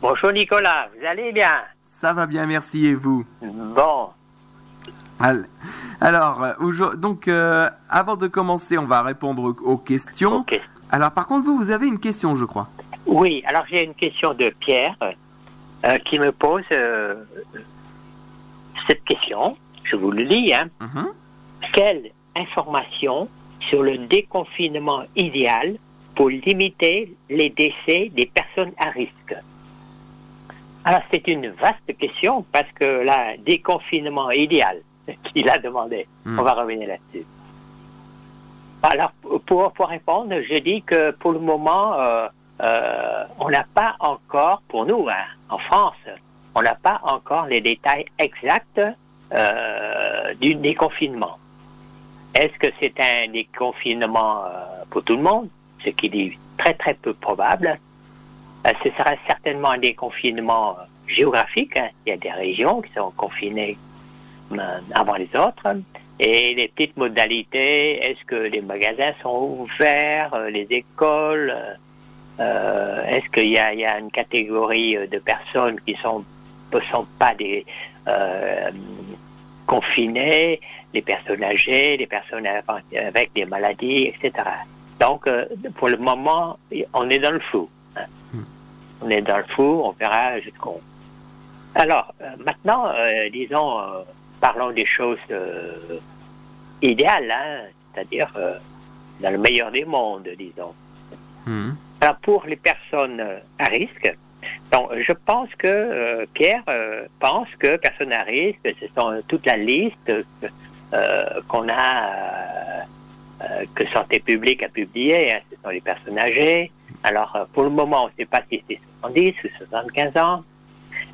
Bonjour Nicolas, vous allez bien? Ça va bien, merci, et vous? Bon. Alors, euh, donc, euh, avant de commencer, on va répondre aux questions. Alors, par contre, vous, vous avez une question, je crois. Oui, alors j'ai une question de Pierre euh, qui me pose cette question. Je vous le lis. Hein. Mhm. Quelle information sur le déconfinement idéal pour limiter les décès des personnes à risque? Alors, c'est une vaste question parce que là, déconfinement idéal qu'il a demandé, Hmm. on va revenir là-dessus. Alors, pour, pour répondre, je dis que pour le moment, euh, euh, on n'a pas encore, pour nous, hein, en France, on n'a pas encore les détails exacts euh, du déconfinement. Est-ce que c'est un déconfinement pour tout le monde, ce qui est très très peu probable Ce sera certainement un déconfinement euh, géographique. hein. Il y a des régions qui sont confinées euh, avant les autres. Et les petites modalités, est-ce que les magasins sont ouverts, euh, les écoles, euh, euh, est-ce qu'il y a, une catégorie euh, de personnes qui ne sont pas des euh, confinées, les personnes âgées, les personnes avec, des maladies, etc. Donc, euh, pour le moment, on est dans le flou. Hein. On est dans le flou, on verra jusqu'où. Alors, euh, maintenant, euh, disons, euh, parlons des choses idéales, hein, c'est-à-dire dans le meilleur des mondes, disons. Mhm. Alors, pour les personnes à risque, donc, je pense que Pierre pense que personnes à risque, ce sont toute la liste qu'on a, que Santé publique a publiée, hein, ce sont les personnes âgées. Alors, euh, pour le moment, on ne sait pas si c'est 70 ou 75 ans.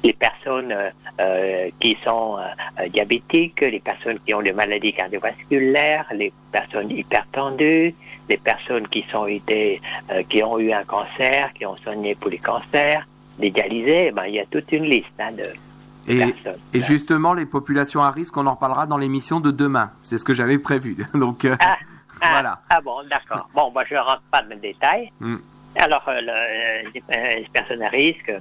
Les personnes euh, euh, qui sont euh, diabétiques, les personnes qui ont des maladies cardiovasculaires, les personnes hypertendues, les personnes qui sont été, euh, qui ont eu un cancer, qui ont soigné pour les cancers, les dialysés, ben, il y a toute une liste hein, de Et, personnes. et justement, les populations à risque, on en reparlera dans l'émission de demain. C'est ce que j'avais prévu. Donc, euh, Ah, ah, voilà. ah bon, d'accord. Bon, moi, je ne rentre pas dans le détail. Mm. Alors, euh, euh, les, euh, les personnes à risque,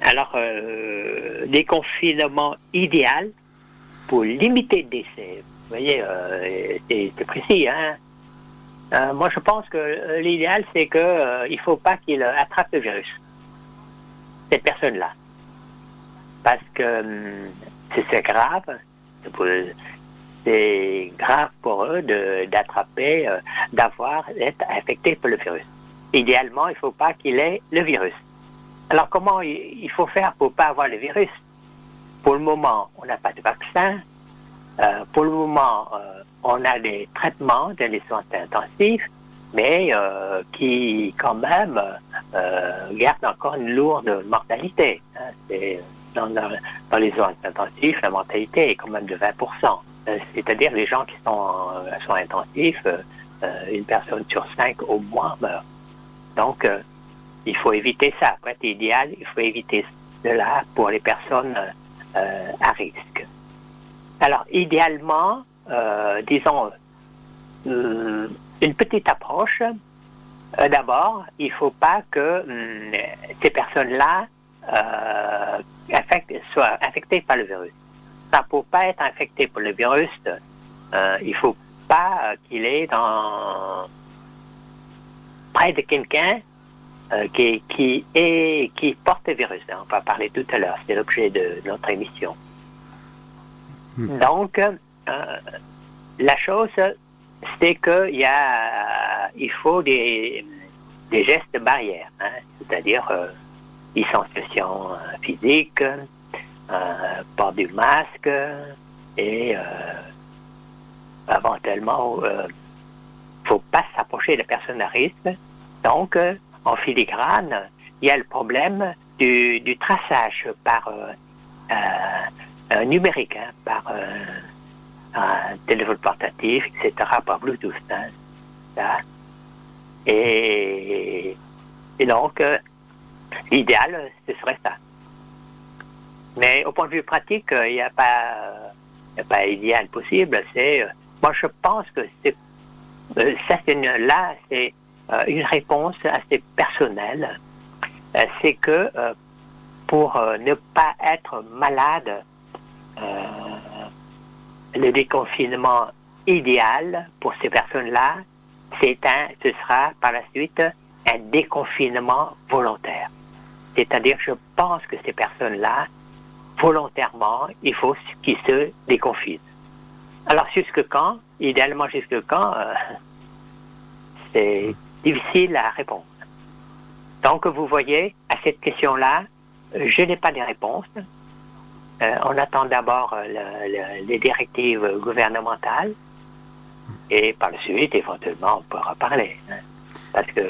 alors, euh, des confinements idéal pour limiter le décès. Vous voyez, c'est précis, hein. Moi, je pense que l'idéal, c'est que euh, il faut pas qu'il attrape le virus. Cette personne-là. Parce que c'est grave. C'est grave pour eux d'attraper, d'avoir, d'être infecté par le virus. Idéalement, il ne faut pas qu'il ait le virus. Alors, comment il faut faire pour pas avoir le virus? Pour le moment, on n'a pas de vaccin. Euh, pour le moment, euh, on a des traitements dans les soins intensifs, mais euh, qui, quand même, gardent encore une lourde mortalité. hein. Dans, dans- les soins intensifs, la mortalité est quand même de 20%. Euh, C'est-à-dire les gens qui sont en soins intensifs, une personne sur cinq au moins meurt. Donc, euh, il faut éviter ça. Pour être idéal, il faut éviter cela pour les personnes euh, euh, à risque. Alors, idéalement, disons, une petite approche. D'abord, il ne faut pas que hum, ces personnes-là soient infectées par le virus. Ça, pour pas être infecté par le virus, il faut pas qu'il est dans près de quelqu'un euh, qui, qui, est, qui porte le virus. On va parler tout à l'heure, c'est l'objet de notre émission. Hmm. Donc, euh, la chose, c'est qu'il y a, il faut des, des gestes barrières, hein, c'est-à-dire euh, distanciation euh, physique, port du masque et éventuellement, euh, faut pas s'approcher de personnes à risque. Donc, euh, en filigrane, il y a le problème du, du traçage par euh, euh, numérique, hein, par euh, un téléphone portatif, etc., par Bluetooth. hein. Et, donc, l'idéal, ce serait ça. Mais au point de vue pratique, il n'y a pas, euh, pas idéal possible. C'est, moi, je pense que c'est, ça, c'est là, c'est une réponse assez personnelle. euh, c'est que euh, pour euh, ne pas être malade, le déconfinement idéal pour ces personnes-là, c'est un, ce sera par la suite un déconfinement volontaire. C'est-à-dire, je pense que ces personnes-là, volontairement, il faut qu'ils se déconfinent. Alors, jusque quand? Idéalement, jusque quand C'est difficile à répondre. Donc, vous voyez, à cette question-là, je n'ai pas de réponse. Euh, on attend d'abord euh, les directives gouvernementales et par la suite, éventuellement, on pourra parler. Hein. parce que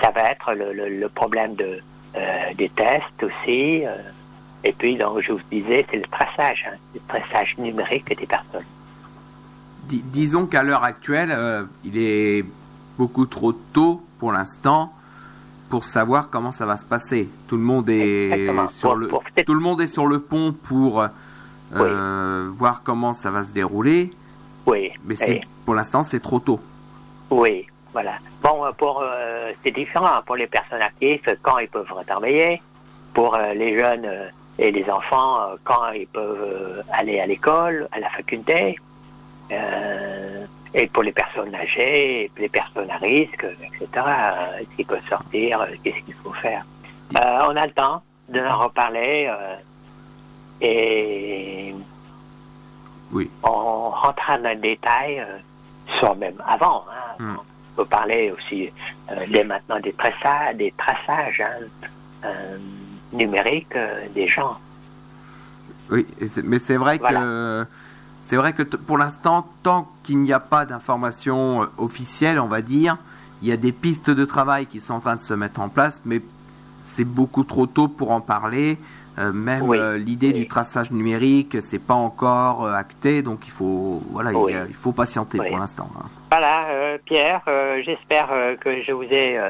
ça va être le, problème de, euh, des tests aussi. et puis, donc, je vous disais, c'est le traçage, hein, le traçage numérique des personnes. disons qu'à l'heure actuelle, il est beaucoup trop tôt pour l'instant pour savoir comment ça va se passer. Tout le monde est sur le tout le monde est sur le pont pour euh, voir comment ça va se dérouler. Oui. Mais c'est pour l'instant c'est trop tôt. Oui, voilà. Bon, euh, pour euh, c'est différent pour les personnes actives quand ils peuvent retravailler, pour les jeunes et les enfants quand ils peuvent aller à l'école, à la faculté. Et pour les personnes âgées, les personnes à risque, etc., euh, qui peuvent sortir, euh, qu'est-ce qu'il faut faire euh, On a le temps de en reparler et oui. on rentrera dans le détail, soit même avant. Hein. Hmm. On peut parler aussi dès maintenant des traçages, des traçages hein, numériques des gens. Oui, mais c'est vrai que c'est vrai que pour l'instant, tant qu'il n'y a pas d'informations euh, officielles, on va dire, il y a des pistes de travail qui sont en train de se mettre en place, mais c'est beaucoup trop tôt pour en parler. Euh, même euh, l'idée du traçage numérique, c'est pas encore acté, donc il faut voilà, il, faut patienter pour l'instant. Hein. Voilà, Pierre, j'espère que je vous ai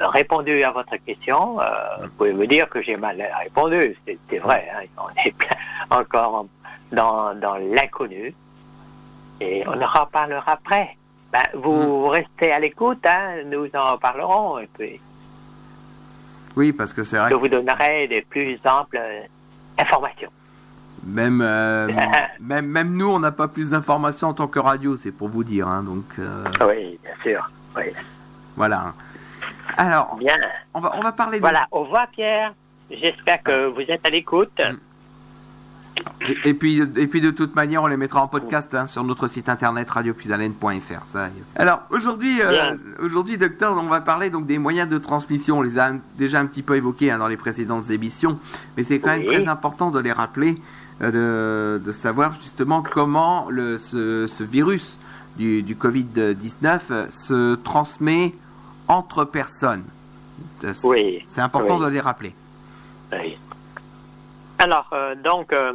répondu à votre question. vous pouvez me dire que j'ai mal répondu, c'est vrai. Hein, on est encore dans, dans l'inconnu. Et on en reparlera après. Ben, vous hmm. restez à l'écoute, hein, nous en parlerons. Et puis, oui, parce que c'est vrai. Je vous donnerai des plus amples informations. Même, euh, même, même nous, on n'a pas plus d'informations en tant que radio, c'est pour vous dire. Hein, donc, euh, Oui, bien sûr. Oui. Voilà. Alors, bien. On, va, on va parler. Voilà, au revoir Pierre. J'espère que vous êtes à l'écoute. Hmm. Et, puis, et puis de toute manière, on les mettra en podcast hein, sur notre site internet radiopuisalène.fr. Alors aujourd'hui, euh, aujourd'hui, docteur, on va parler donc des moyens de transmission. On les a déjà un petit peu évoqués hein, dans les précédentes émissions, mais c'est quand même très important de les rappeler, euh, de, de, savoir justement comment le, ce, ce virus du, du Covid-19 se transmet entre personnes. Oui. C'est important de les rappeler. Oui. Alors, euh, donc, euh,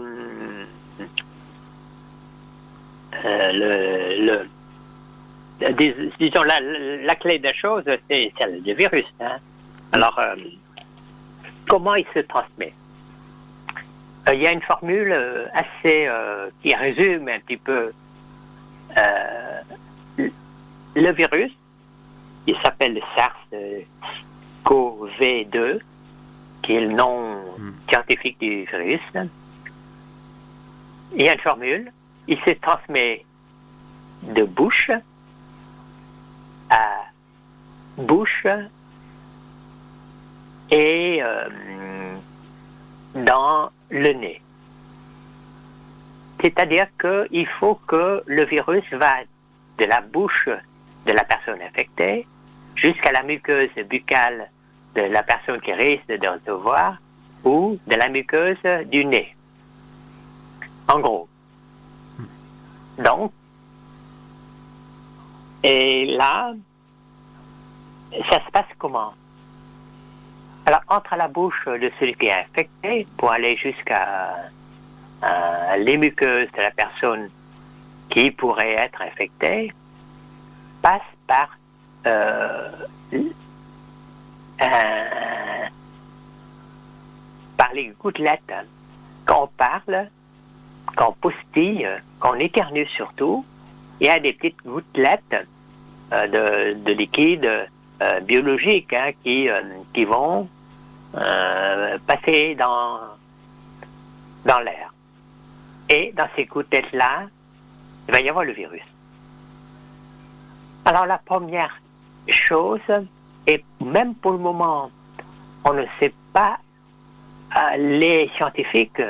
euh, disons, la, clé des choses, c'est celle du virus. Hein. Alors, comment il se transmet? Il y a une formule assez qui résume un petit peu le virus, il s'appelle le SARS-CoV-2, qui est le nom. Scientifique du virus. Il y a une formule. Il se transmet de bouche à bouche et euh, dans le nez. C'est-à-dire qu'il faut que le virus va de la bouche de la personne infectée jusqu'à la muqueuse buccale de la personne qui risque de recevoir ou de la muqueuse du nez. En gros. Donc, et là, ça se passe comment? Alors, entre la bouche de celui qui est infecté pour aller jusqu'à euh, les muqueuses de la personne qui pourrait être infectée, passe par euh, euh, par les gouttelettes. Quand on parle, quand on postille, quand on éternue surtout, il y a des petites gouttelettes euh, de, liquide biologiques hein, qui, qui vont passer dans, dans l'air. Et dans ces gouttelettes-là, il va y avoir le virus. Alors la première chose, et même pour le moment, on ne sait pas, euh, les scientifiques,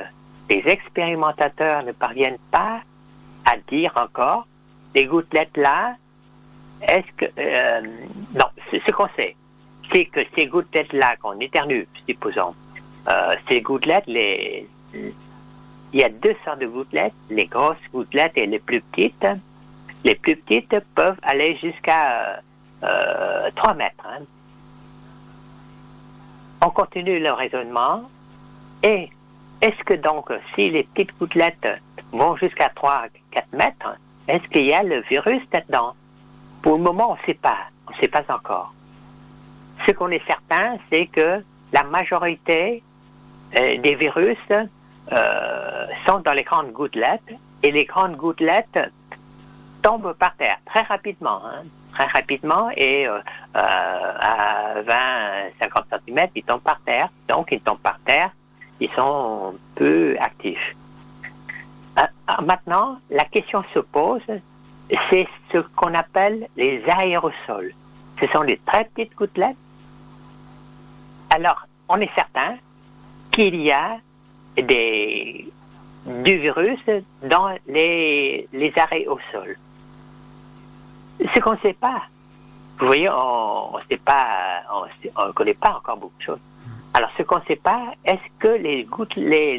les expérimentateurs ne parviennent pas à dire encore, les gouttelettes-là, est-ce que... Euh, non, ce qu'on sait, c'est que ces gouttelettes-là qu'on éternue, supposons, euh, ces gouttelettes, il y a deux sortes de gouttelettes, les grosses gouttelettes et les plus petites. Les plus petites peuvent aller jusqu'à euh, 3 mètres. Hein. On continue le raisonnement. Et est-ce que donc, si les petites gouttelettes vont jusqu'à 3-4 mètres, est-ce qu'il y a le virus là-dedans? Pour le moment, on ne sait pas. On ne sait pas encore. Ce qu'on est certain, c'est que la majorité euh, des virus euh, sont dans les grandes gouttelettes et les grandes gouttelettes tombent par terre très rapidement. Hein, très rapidement et euh, à 20-50 cm, ils tombent par terre. Donc, ils tombent par terre, ils sont peu actifs. maintenant, la question se pose, c'est ce qu'on appelle les aérosols. Ce sont les très petites gouttelettes. Alors, on est certain qu'il y a des, du virus dans les, les arrêts. Ce qu'on ne sait pas, vous voyez, on ne pas, on, connaît pas encore beaucoup de choses. Alors, ce qu'on ne sait pas, est-ce que les gouttes, les,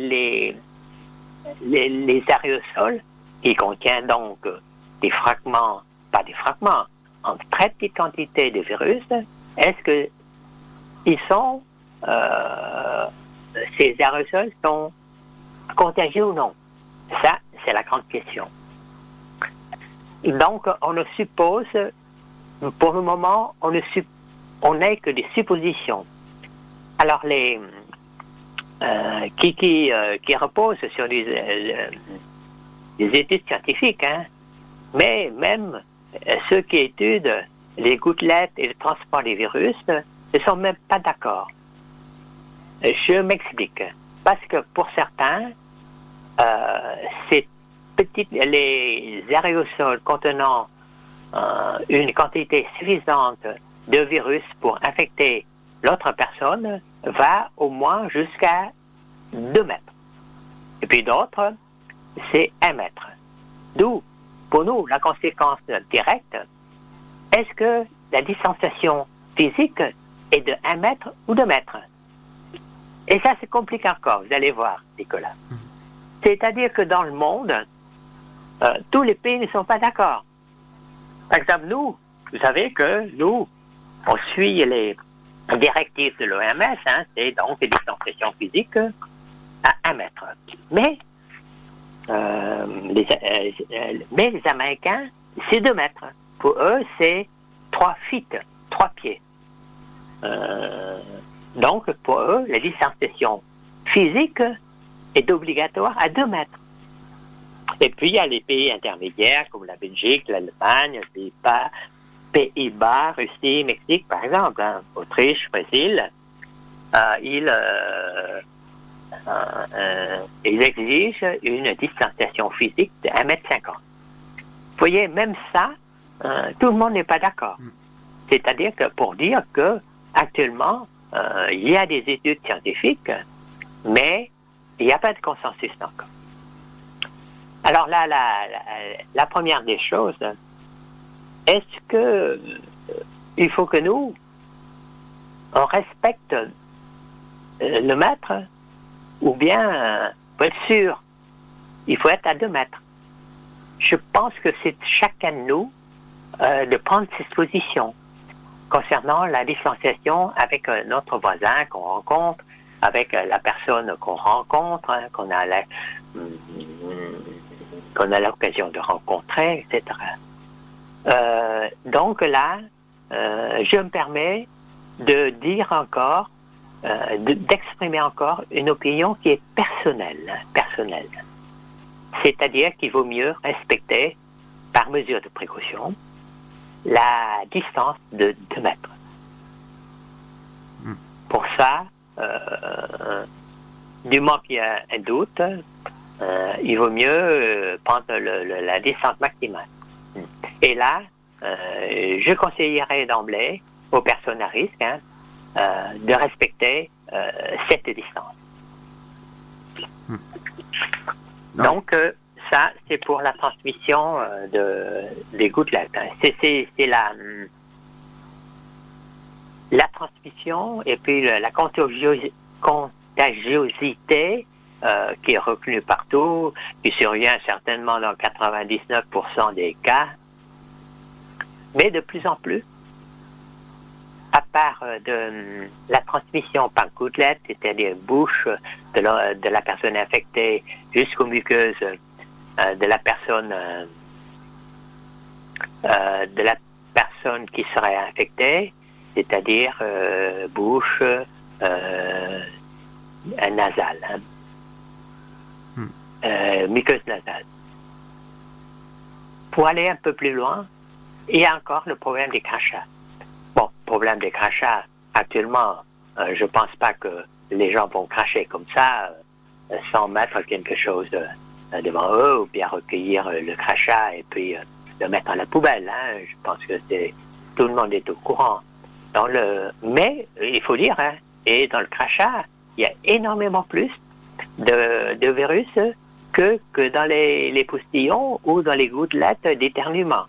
les, aérosols, qui contiennent donc des fragments, pas des fragments, en très petite quantité de virus, est-ce que sont euh, ces aérosols sont contagieux ou non? Ça, c'est la grande question. Donc, on ne suppose, pour le moment, on ne on n'est que des suppositions. Alors, les euh, qui, qui, euh, sur des, euh, des études scientifiques, hein, mais même ceux qui étudient les gouttelettes et le transport des virus ne sont même pas d'accord. Je m'explique. Parce que pour certains, ces petites, les aérosols contenant une quantité suffisante de virus pour infecter l'autre personne va au moins jusqu'à 2 mètres. Et puis d'autres, c'est 1 mètre. D'où, pour nous, la conséquence directe, est-ce que la distanciation physique est de 1 mètre ou 2 mètres? Et ça, c'est compliqué encore, vous allez voir, Nicolas. C'est-à-dire que dans le monde, euh, tous les pays ne sont pas d'accord. Par exemple, nous, vous savez que nous, on suit les directives de l'OMS, hein, c'est donc des distanciations physiques à un mètre. Mais, euh, les, euh, mais les Américains, c'est deux mètres. Pour eux, c'est trois feet, trois pieds. Donc, pour eux, la distanciation physique est obligatoire à 2 mètres. Et puis, il y a les pays intermédiaires comme la Belgique, l'Allemagne, les Pays-Bas, Russie, Mexique, par exemple, hein, Autriche, Brésil. Euh, ils, euh, euh, ils exigent une distanciation physique de 1 mètre 50. Vous voyez, même ça, tout le monde n'est pas d'accord. Mm. C'est-à-dire que pour dire que actuellement, il y a des études scientifiques, mais il n'y a pas de consensus encore. Alors là, la, première des choses, est-ce que euh, il faut que nous, on respecte euh, le maître, ou bien, pour être sûr, il faut être à deux mètres. Je pense que c'est chacun de nous de prendre ses positions concernant la distanciation avec euh, notre voisin qu'on rencontre, avec euh, la personne qu'on rencontre, hein, mm, qu'on a l'occasion de rencontrer, etc. Euh, donc là, je me permets de dire encore, d'exprimer encore une opinion qui est personnelle, personnelle. C'est-à-dire qu'il vaut mieux respecter, par mesure de précaution, la distance de 2 mètres. pour ça, du moment qu'il y a un doute, il vaut mieux prendre la distance maximale. Et là, je conseillerais d'emblée aux personnes à risque hein, de respecter cette distance. Hmm. Donc, ça, c'est pour la transmission de, des gouttelettes. Hein. C'est la, la transmission et puis la contagiosité euh, qui est reconnue partout, qui survient certainement dans 99% des cas, mais de plus en plus, à part euh, de la transmission par gouttelette, c'est-à-dire bouche de la, de la personne infectée jusqu'aux muqueuses euh, de la personne de la personne qui serait infectée, c'est-à-dire bouche, nasale, hein. hmm. euh, muqueuse nasale. Pour aller un peu plus loin, il y a encore le problème des crachats. Bon, problème des crachats, actuellement, euh, je ne pense pas que les gens vont cracher comme ça euh, sans mettre quelque chose devant eux ou bien recueillir le crachat et puis le mettre à la poubelle. Hein. Je pense que c'est tout le monde est au courant. Dans le, mais il faut dire, hein, et dans le crachat, il y a énormément plus de, virus que, que dans les, les postillons ou dans les gouttelettes d'éternuement.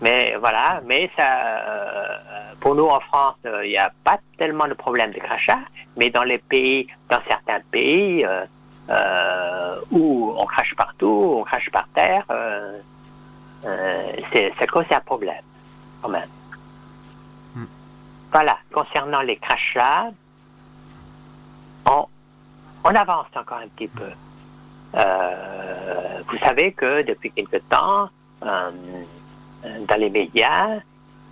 Mais voilà, mais ça, euh, pour nous en France, euh, il n'y a pas tellement de problème de crachat, mais dans les pays, dans certains pays euh, où on crache partout, on crache par terre, ça cause un problème quand même. Hmm. Voilà, concernant les crachats, on, avance encore un petit peu. Vous savez que depuis quelque temps, dans les médias,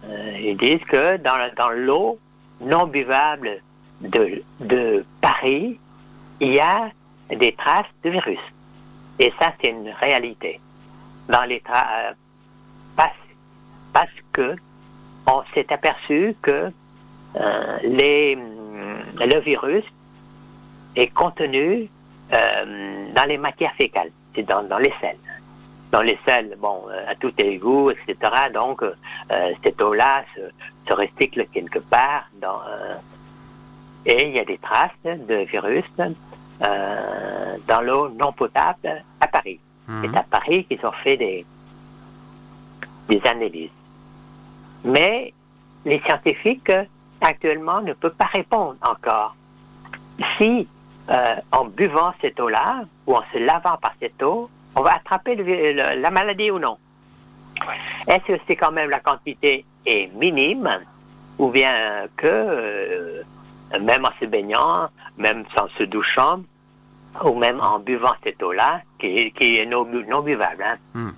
euh, ils disent que dans, l'eau non buvable de, Paris, il y a des traces de virus. Et ça, c'est une réalité. Dans les parce, parce que on s'est aperçu que le virus est contenu euh, dans les matières fécales, c'est dans, dans, les selles. Dans les selles, bon, euh, à tout égout, etc. Donc, euh, cette eau-là se, se, recycle quelque part dans, et il y a des traces de virus dans l'eau non potable à Paris. Mhm. C'est à Paris qu'ils ont fait des, des analyses. Mais les scientifiques actuellement ne peuvent pas répondre encore. Si euh, en buvant cette eau-là ou en se lavant par cette eau, on va attraper la maladie ou non? Est-ce que c'est quand même la quantité est minime ou bien que euh, même en se baignant, même sans se douchant, ou même en buvant cette eau-là, qui, est non, buvable, hein? Hmm.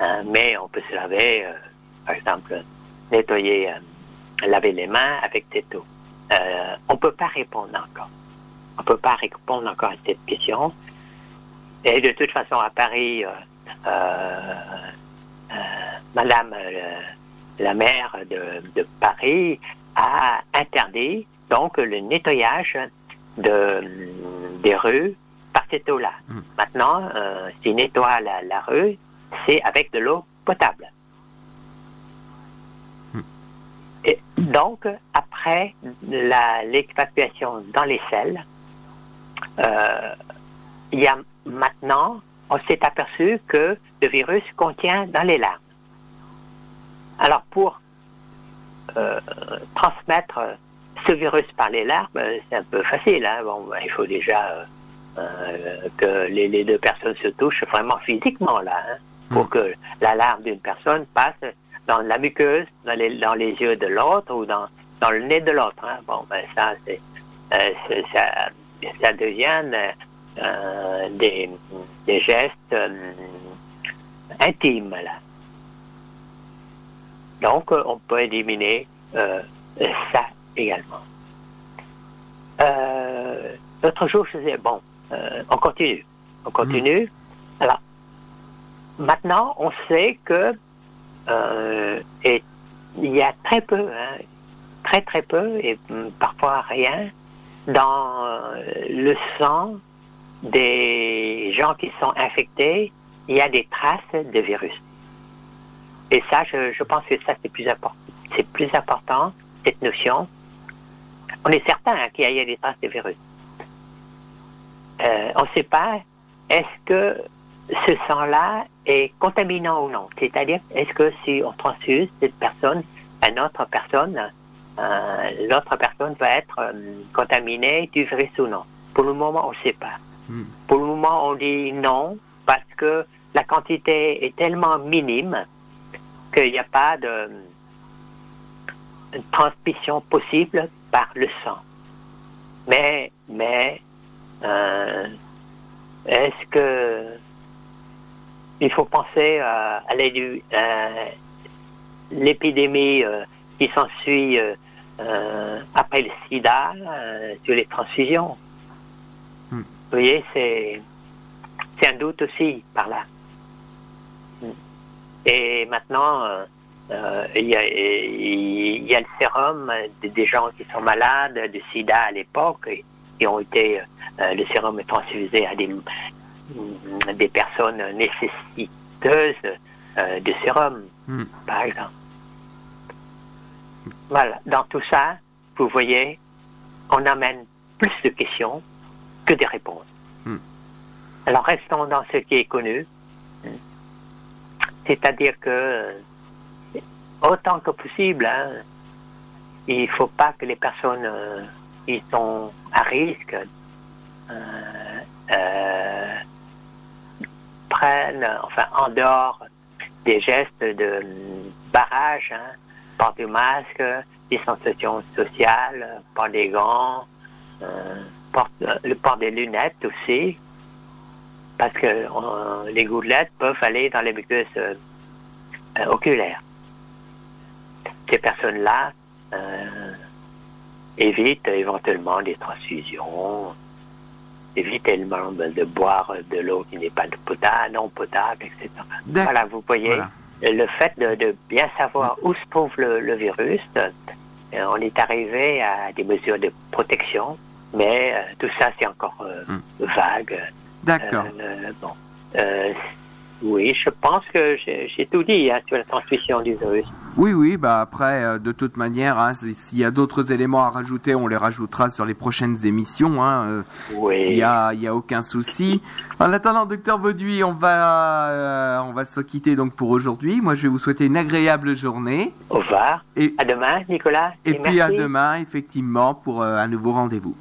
Euh, mais on peut se laver, par exemple, nettoyer, laver les mains avec cette eau. on ne peut pas répondre encore. On ne peut pas répondre encore à cette question. Et de toute façon, à Paris, euh, euh, euh, Madame la maire de, Paris a interdit donc le nettoyage de, des rues par cette eau-là. Hmm. Maintenant, s'il nettoie la, rue, c'est avec de l'eau potable. Hmm. Et donc, après l'expatriation dans les selles, euh, il y a maintenant, on s'est aperçu que le virus contient dans les larmes. Alors pour euh, transmettre ce virus par les larmes, c'est un peu facile. Hein. Bon, ben, il faut déjà euh, que les, deux personnes se touchent vraiment physiquement là, hein, pour hmm. que la larme d'une personne passe dans la muqueuse, dans les, dans les yeux de l'autre ou dans, dans le nez de l'autre. Hein. Bon, ben ça, c'est ça, ça devient euh, des, gestes euh, intimes. Là. Donc, on peut éliminer euh, ça également. L'autre jour, je disais, bon, on continue. On continue. Mm. Alors, maintenant, on sait que il y a très peu, hein, très très peu et hum, parfois rien dans euh, le sang des gens qui sont infectés. Il y a des traces de virus. Et ça, je, pense que ça c'est plus important. C'est plus important cette notion. On est certain hein, qu'il y a des traces de virus. Euh, on ne sait pas est-ce que ce sang-là est contaminant ou non? C'est-à-dire, est-ce que si on transfuse cette personne à une autre personne, euh, l'autre personne va être euh, contaminée du virus ou non? Pour le moment, on ne sait pas. Pour le moment, on dit non parce que la quantité est tellement minime qu'il n'y a pas de transmission possible par le sang. Mais, mais, euh, est-ce que il faut penser à, l'épidémie euh, qui s'ensuit euh, après le sida sur les transfusions? Vous voyez, c'est c'est un doute aussi par là. Et maintenant, euh, euh, il y, a, il y a le sérum de- des gens qui sont malades de sida à l'époque qui ont été, euh, le sérum est transfusé à des, des personnes nécessiteuses euh, de sérum, Hmm. par exemple. Voilà, dans tout ça, vous voyez, on amène plus de questions que des réponses. Hmm. Alors restons dans ce qui est connu. C'est-à-dire que, euh, autant que possible, hein, il ne faut pas que les personnes euh, qui sont à risque euh, euh, prennent, enfin, en dehors des gestes de euh, barrage, hein, port du masque, distanciation sociale, port des gants, euh, porte- euh, le port des lunettes aussi, parce que les gouttelettes peuvent aller dans les muqueuses euh, euh, oculaires. Ces personnes-là euh, évitent éventuellement des transfusions, évitent également de, boire de l'eau qui n'est pas potable, non potable, etc. Voilà, vous voyez, Voilà. le fait de, de bien savoir où se trouve le, le virus, on est arrivé à des mesures de protection, mais euh, tout ça c'est encore euh, Hmm. vague. D'accord. Euh, bon. Oui, je pense que j'ai tout dit hein, sur la transmission du virus. Oui, oui, bah après, de toute manière, hein, si- s'il y a d'autres éléments à rajouter, on les rajoutera sur les prochaines émissions. Hein, Oui. Il y a, y a aucun souci. En attendant, docteur Bauduit, on va, on va se quitter donc pour aujourd'hui. Moi, je vais vous souhaiter une agréable journée Au revoir. et, À demain, Nicolas. et puis à demain, effectivement, pour un nouveau rendez-vous.